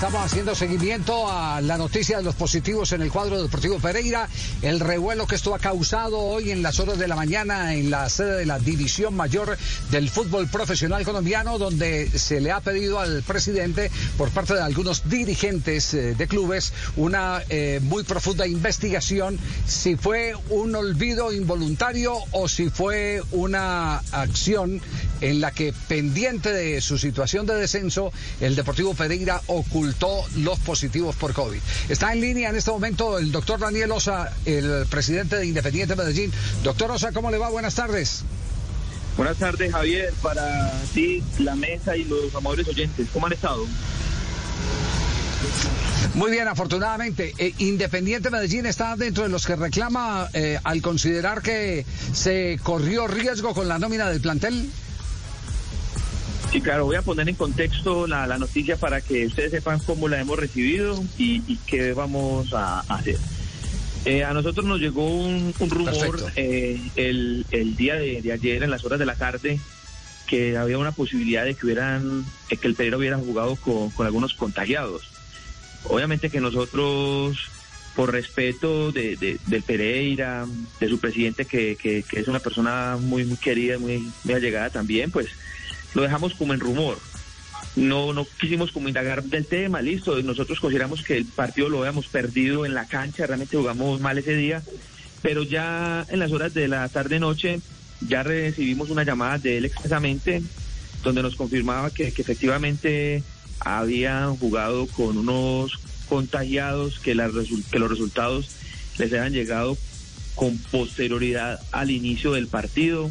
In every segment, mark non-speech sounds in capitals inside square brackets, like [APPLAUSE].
Estamos haciendo seguimiento a la noticia de los positivos en el cuadro deportivo Pereira, el revuelo que esto ha causado hoy en las horas de la mañana en la sede de la División Mayor del Fútbol Profesional Colombiano, donde se le ha pedido al presidente, por parte de algunos dirigentes eh, de clubes, una eh, muy profunda investigación si fue un olvido involuntario o si fue una acción en la que, pendiente de su situación de descenso, el Deportivo Pereira ocultó los positivos por COVID. Está en línea en este momento el doctor Daniel Osa, el presidente de Independiente Medellín. Doctor Osa, ¿cómo le va? Buenas tardes. Buenas tardes, Javier, para ti, la mesa y los amables oyentes. ¿Cómo han estado? Muy bien, afortunadamente. Eh, Independiente Medellín está dentro de los que reclama eh, al considerar que se corrió riesgo con la nómina del plantel. Sí, claro, voy a poner en contexto la, noticia para que ustedes sepan cómo la hemos recibido y, qué vamos a, hacer. Eh, a nosotros nos llegó un, rumor eh, el, día de, ayer, en las horas de la tarde, que había una posibilidad de que hubieran, eh, que el Pereira hubiera jugado con, algunos contagiados. Obviamente que nosotros, por respeto de, del Pereira, de su presidente, que, que, es una persona muy, muy querida, muy, muy allegada también, pues lo dejamos como en rumor. No, no quisimos como indagar del tema, listo. Nosotros consideramos que el partido lo habíamos perdido en la cancha, realmente jugamos mal ese día, pero ya en las horas de la tarde-noche ya recibimos una llamada de él expresamente donde nos confirmaba que, efectivamente habían jugado con unos contagiados, que, que los resultados les habían llegado con posterioridad al inicio del partido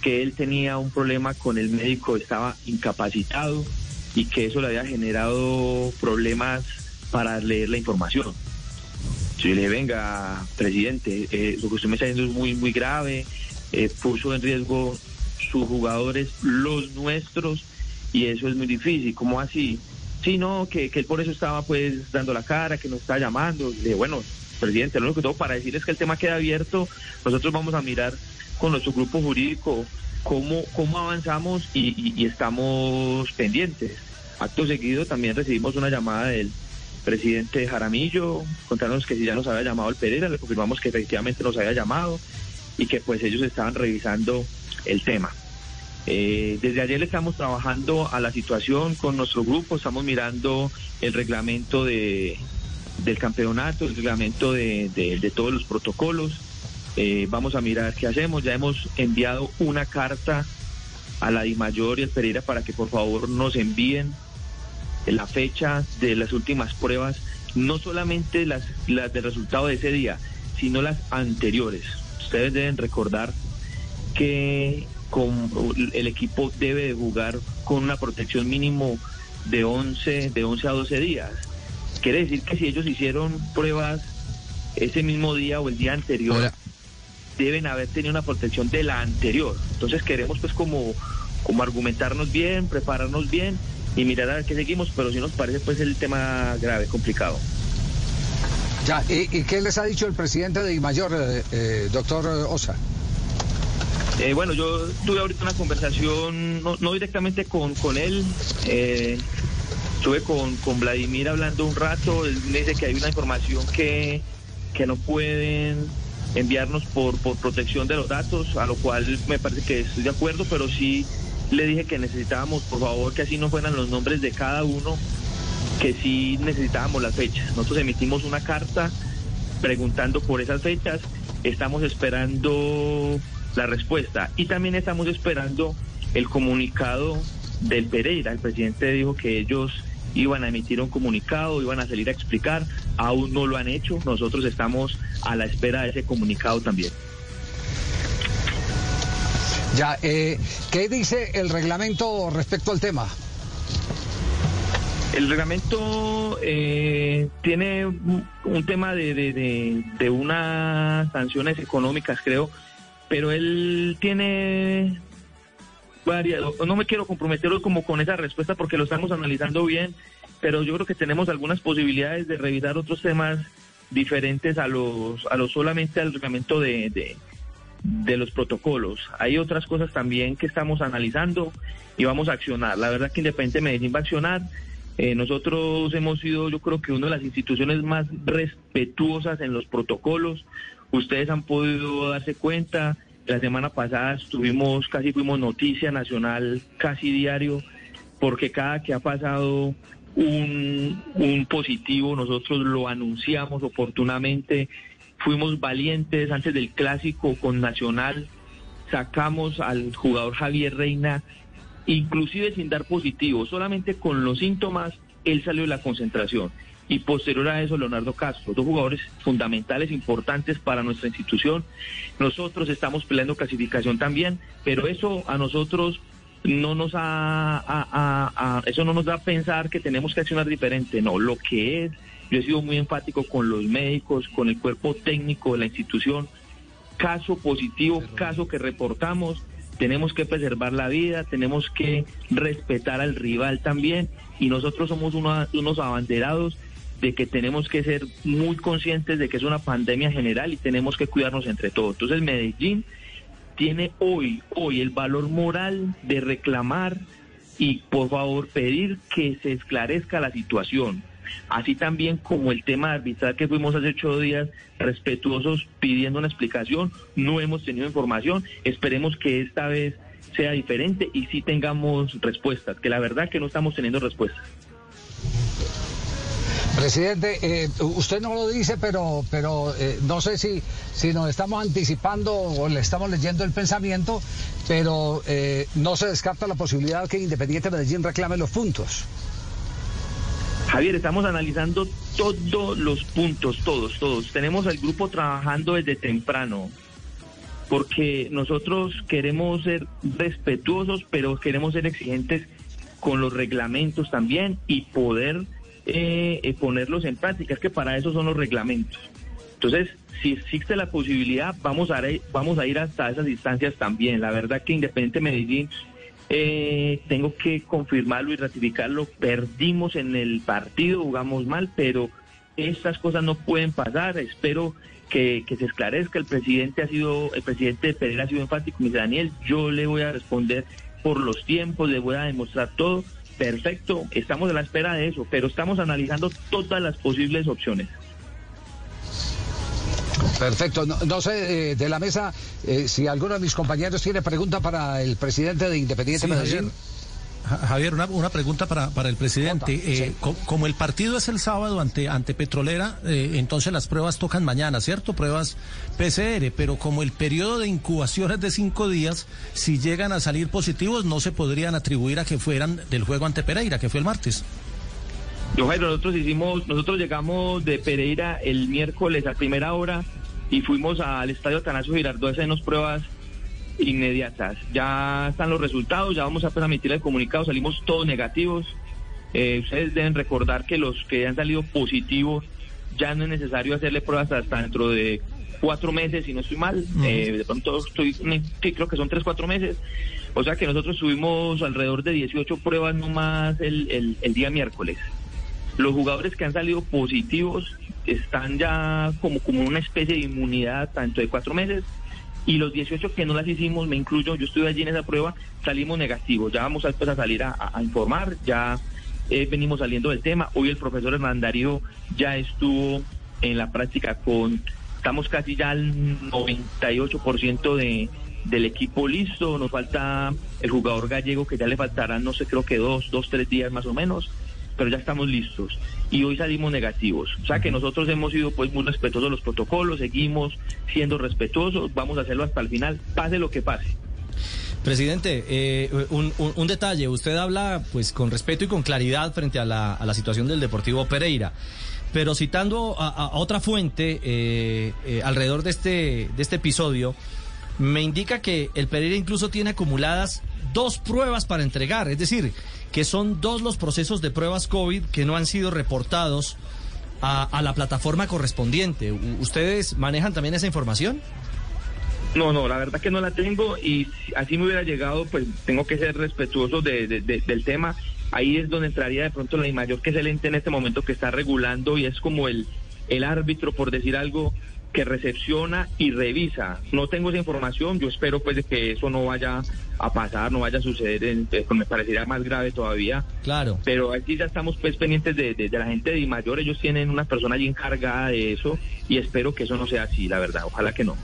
que él tenía un problema con el médico, estaba incapacitado y que eso le había generado problemas para leer la información. Yo le venga, presidente, eh, lo que usted me está diciendo es muy, muy grave, eh, puso en riesgo sus jugadores, los nuestros, y eso es muy difícil. ¿Cómo así? Sí, no, que, que él por eso estaba pues dando la cara, que nos está llamando. Le bueno, presidente, lo único que tengo para decir es que el tema queda abierto, nosotros vamos a mirar con nuestro grupo jurídico cómo, cómo avanzamos y, estamos pendientes. Acto seguido también recibimos una llamada del presidente Jaramillo, contarnos que si ya nos había llamado el Pereira, le confirmamos que efectivamente nos había llamado y que pues ellos estaban revisando el tema. Eh, desde ayer estamos trabajando a la situación con nuestro grupo, estamos mirando el reglamento de, del campeonato, el reglamento de, de todos los protocolos, eh, vamos a mirar qué hacemos. Ya hemos enviado una carta a la DIMAYOR y el Pereira para que por favor nos envíen la fecha de las últimas pruebas, no solamente las, las del resultado de ese día, sino las anteriores. Ustedes deben recordar que el equipo debe de jugar con una protección mínimo de 11, de 11 a 12 días. Quiere decir que si ellos hicieron pruebas ese mismo día o el día anterior, deben haber tenido una protección de la anterior. Entonces queremos pues como, como argumentarnos bien, prepararnos bien y mirar a ver qué seguimos, pero si nos parece pues el tema grave, complicado. Ya, ¿y, qué les ha dicho el presidente de Imayor, eh, eh, doctor Osa? Eh, bueno, yo tuve ahorita una conversación, no, directamente con, con él, estuve con, con Vladimir hablando un rato, él me dice que hay una información que, que no pueden enviarnos por, por protección de los datos, a lo cual me parece que estoy de acuerdo, pero sí le dije que necesitábamos, por favor, que así no fueran los nombres de cada uno, que sí necesitábamos las fechas. Nosotros emitimos una carta preguntando por esas fechas, estamos esperando la respuesta y también estamos esperando el comunicado del Pereira. El presidente dijo que ellos iban a emitir un comunicado, iban a salir a explicar, aún no lo han hecho, nosotros estamos a la espera de ese comunicado también. Ya, eh, ¿qué dice el reglamento respecto al tema? El reglamento eh, tiene un tema de, de, de, unas sanciones económicas, creo, pero él tiene varias. No me quiero comprometer como con esa respuesta porque lo estamos analizando bien, pero yo creo que tenemos algunas posibilidades de revisar otros temas diferentes a los, a los solamente al reglamento de, de, los protocolos. Hay otras cosas también que estamos analizando y vamos a accionar. La verdad que Independiente Medellín va a accionar eh, nosotros hemos sido, yo creo que una de las instituciones más respetuosas en los protocolos. Ustedes han podido darse cuenta. La semana pasada estuvimos, casi fuimos noticia nacional, casi diario, porque cada que ha pasado un, un positivo, nosotros lo anunciamos oportunamente. Fuimos valientes antes del clásico con Nacional. Sacamos al jugador Javier Reina inclusive sin dar positivo, solamente con los síntomas, él salió de la concentración. Y posterior a eso, Leonardo Castro, dos jugadores fundamentales, importantes para nuestra institución. Nosotros estamos peleando clasificación también, pero eso a nosotros no nos ha, eso no nos da a pensar que tenemos que accionar diferente. No, lo que es, yo he sido muy enfático con los médicos, con el cuerpo técnico de la institución. Caso positivo, caso que reportamos, tenemos que preservar la vida, tenemos que respetar al rival también y nosotros somos unos abanderados de que tenemos que ser muy conscientes de que es una pandemia general y tenemos que cuidarnos entre todos. Entonces Medellín tiene hoy, hoy el valor moral de reclamar y por favor pedir que se esclarezca la situación así también como el tema de arbitrar que fuimos hace ocho días respetuosos pidiendo una explicación, no hemos tenido información, esperemos que esta vez sea diferente y sí tengamos respuestas, que la verdad que no estamos teniendo respuestas. Presidente, eh, usted no lo dice, pero, pero eh, no sé si, si nos estamos anticipando o le estamos leyendo el pensamiento, pero eh, no se descarta la posibilidad que Independiente Medellín reclame los puntos. Javier, estamos analizando todos los puntos, todos, todos. Tenemos al grupo trabajando desde temprano, porque nosotros queremos ser respetuosos, pero queremos ser exigentes con los reglamentos también y poder eh, eh, ponerlos en práctica. Es que para eso son los reglamentos. Entonces, si existe la posibilidad, vamos a, vamos a ir hasta esas instancias también. La verdad que Independiente Medellín eh, tengo que confirmarlo y ratificarlo. Perdimos en el partido, jugamos mal, pero estas cosas no pueden pasar. Espero que, se esclarezca. El presidente ha sido, el presidente de Pereira ha sido enfático. Me dice, Daniel, yo le voy a responder por los tiempos, le voy a demostrar todo. Perfecto, estamos a la espera de eso, pero estamos analizando todas las posibles opciones. Perfecto. No, sé eh, de la mesa eh, si alguno de mis compañeros tiene pregunta para el presidente de Independiente Medellín. Javier, una, pregunta para, para el presidente. Eh, como el partido es el sábado ante, ante Petrolera, entonces las pruebas tocan mañana, ¿cierto? Pruebas PCR, pero como el periodo de incubación es de cinco días, si llegan a salir positivos, no se podrían atribuir a que fueran del juego ante Pereira, que fue el martes. Yo, nosotros hicimos, nosotros llegamos de Pereira el miércoles a primera hora y fuimos al estadio Atanasio Girardot a hacernos pruebas inmediatas. Ya están los resultados, ya vamos a emitir el comunicado, salimos todos negativos. Eh, ustedes deben recordar que los que han salido positivos ya no es necesario hacerle pruebas hasta dentro de cuatro meses, si no estoy mal. Eh, de pronto estoy, creo que son tres, cuatro meses. O sea que nosotros subimos alrededor de 18 pruebas nomás el, el, el día miércoles. Los jugadores que han salido positivos están ya como, como una especie de inmunidad tanto de cuatro meses y los 18 que no las hicimos, me incluyo, yo estuve allí en esa prueba, salimos negativos. Ya vamos a, a salir a, informar, ya eh, venimos saliendo del tema. Hoy el profesor Hernán Darío ya estuvo en la práctica con, estamos casi ya al 98% de, del equipo listo. Nos falta el jugador gallego que ya le faltarán, no sé, creo que dos, dos, tres días más o menos pero ya estamos listos. Y hoy salimos negativos. O sea que nosotros hemos sido pues muy respetuosos los protocolos, seguimos siendo respetuosos, vamos a hacerlo hasta el final, pase lo que pase. Presidente, eh, un, detalle, usted habla pues con respeto y con claridad frente a la, a la situación del Deportivo Pereira. Pero citando a, otra fuente eh, eh, alrededor de este, de este episodio, me indica que el Pereira incluso tiene acumuladas dos pruebas para entregar, es decir, que son dos los procesos de pruebas COVID que no han sido reportados a, la plataforma correspondiente. ¿Ustedes manejan también esa información? No, no, la verdad que no la tengo y así me hubiera llegado, pues tengo que ser respetuoso de, de- de- del tema. Ahí es donde entraría de pronto la mayor que es el ente en este momento que está regulando y es como el, el árbitro, por decir algo, que recepciona y revisa. No tengo esa información, yo espero pues de que eso no vaya a pasar, no vaya a suceder, en- eh, me parecería más grave todavía. Claro. Pero aquí ya estamos pues pendientes de, de- de la gente de mayor, ellos tienen una persona allí encargada de eso y espero que eso no sea así, la verdad, ojalá que no.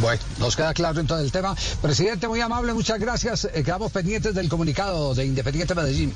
Bueno, nos queda claro entonces el tema. Presidente, muy amable, muchas gracias. Eh, quedamos pendientes del comunicado de Independiente Medellín.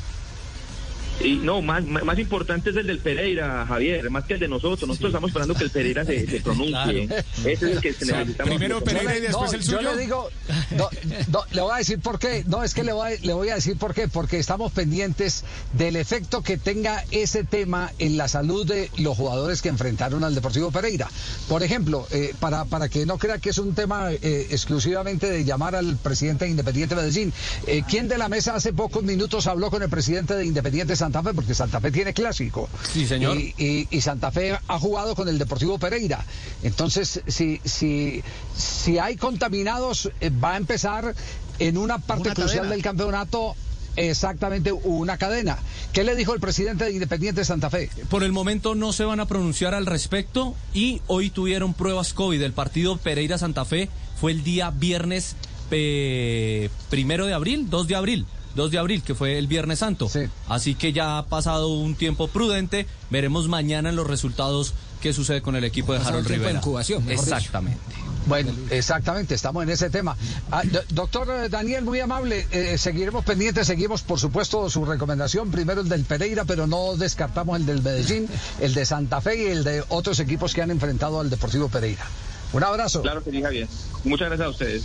Y no, más, más importante es el del Pereira, Javier, más que el de nosotros. Nosotros estamos esperando que el Pereira se, se pronuncie. Ese es el que se necesitamos. primero Pereira y después No, el yo suyo. le digo, no, no, le voy a decir por qué. No, es que le voy, a, le voy a decir por qué. Porque estamos pendientes del efecto que tenga ese tema en la salud de los jugadores que enfrentaron al Deportivo Pereira. Por ejemplo, eh, para, para que no crea que es un tema eh, exclusivamente de llamar al presidente de Independiente Medellín, eh, ¿quién de la mesa hace pocos minutos habló con el presidente de Independiente Santa Fe? Porque Santa Fe tiene clásico. Sí, señor. Y, y- y Santa Fe ha jugado con el Deportivo Pereira. Entonces, si, si, si hay contaminados, eh, va a empezar en una parte Una crucial cadena. del campeonato. Exactamente, una cadena. ¿Qué le dijo el presidente de Independiente Santa Fe? Por el momento no se van a pronunciar al respecto y hoy tuvieron pruebas COVID. El partido Pereira Santa Fe fue el día viernes eh, primero de abril, 2 de abril. 2 de abril, que fue el Viernes Santo. Sí. Así que ya ha pasado un tiempo prudente. Veremos mañana en los resultados qué sucede con el equipo de Harold de Rivera. incubación, mejor dicho. Exactamente. Bueno, exactamente, estamos en ese tema. Ah, do- doctor eh, Daniel, muy amable, eh, seguiremos pendientes, seguimos por supuesto su recomendación, primero el del Pereira, pero no descartamos el del Medellín, el de Santa Fe y el de otros equipos que han enfrentado al Deportivo Pereira. Un abrazo. Claro que sí, Javier. Muchas gracias a ustedes.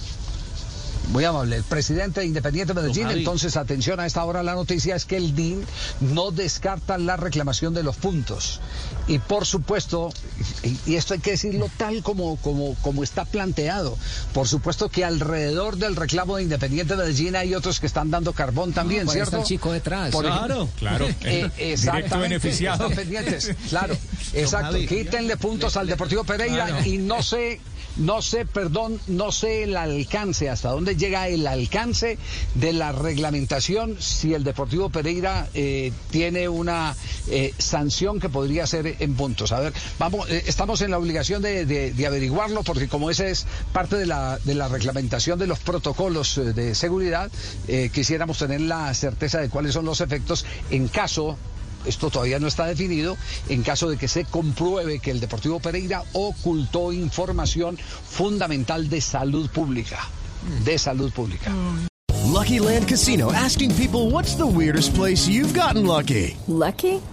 Muy amable. El presidente de Independiente Medellín, entonces atención a esta hora la noticia es que el DIN no descarta la reclamación de los puntos. Y por supuesto, y y esto hay que decirlo tal como, como, como está planteado, por supuesto que alrededor del reclamo de Independiente Medellín hay otros que están dando carbón también, ¿cierto? está el chico detrás. Por Claro. ejemplo, Claro. [LAUGHS] eh, exactamente, beneficiado. están pendientes, claro, exacto. Javi. Quítenle puntos al Deportivo Pereira y no sé, no sé, perdón, no sé el alcance, hasta dónde llega el alcance de la reglamentación si el Deportivo Pereira eh, tiene una eh, sanción que podría ser en puntos. A ver, vamos, eh, estamos en la obligación de, de- averiguarlo porque como esa es parte de la, de la reglamentación de los protocolos eh, de seguridad, quisiéramos tener la certeza de cuáles son los efectos en caso esto todavía no está definido, en caso de que se compruebe que el Deportivo Pereira ocultó información fundamental de salud pública. De salud pública. Lucky Land Casino asking people what's the weirdest place you've gotten lucky? Lucky?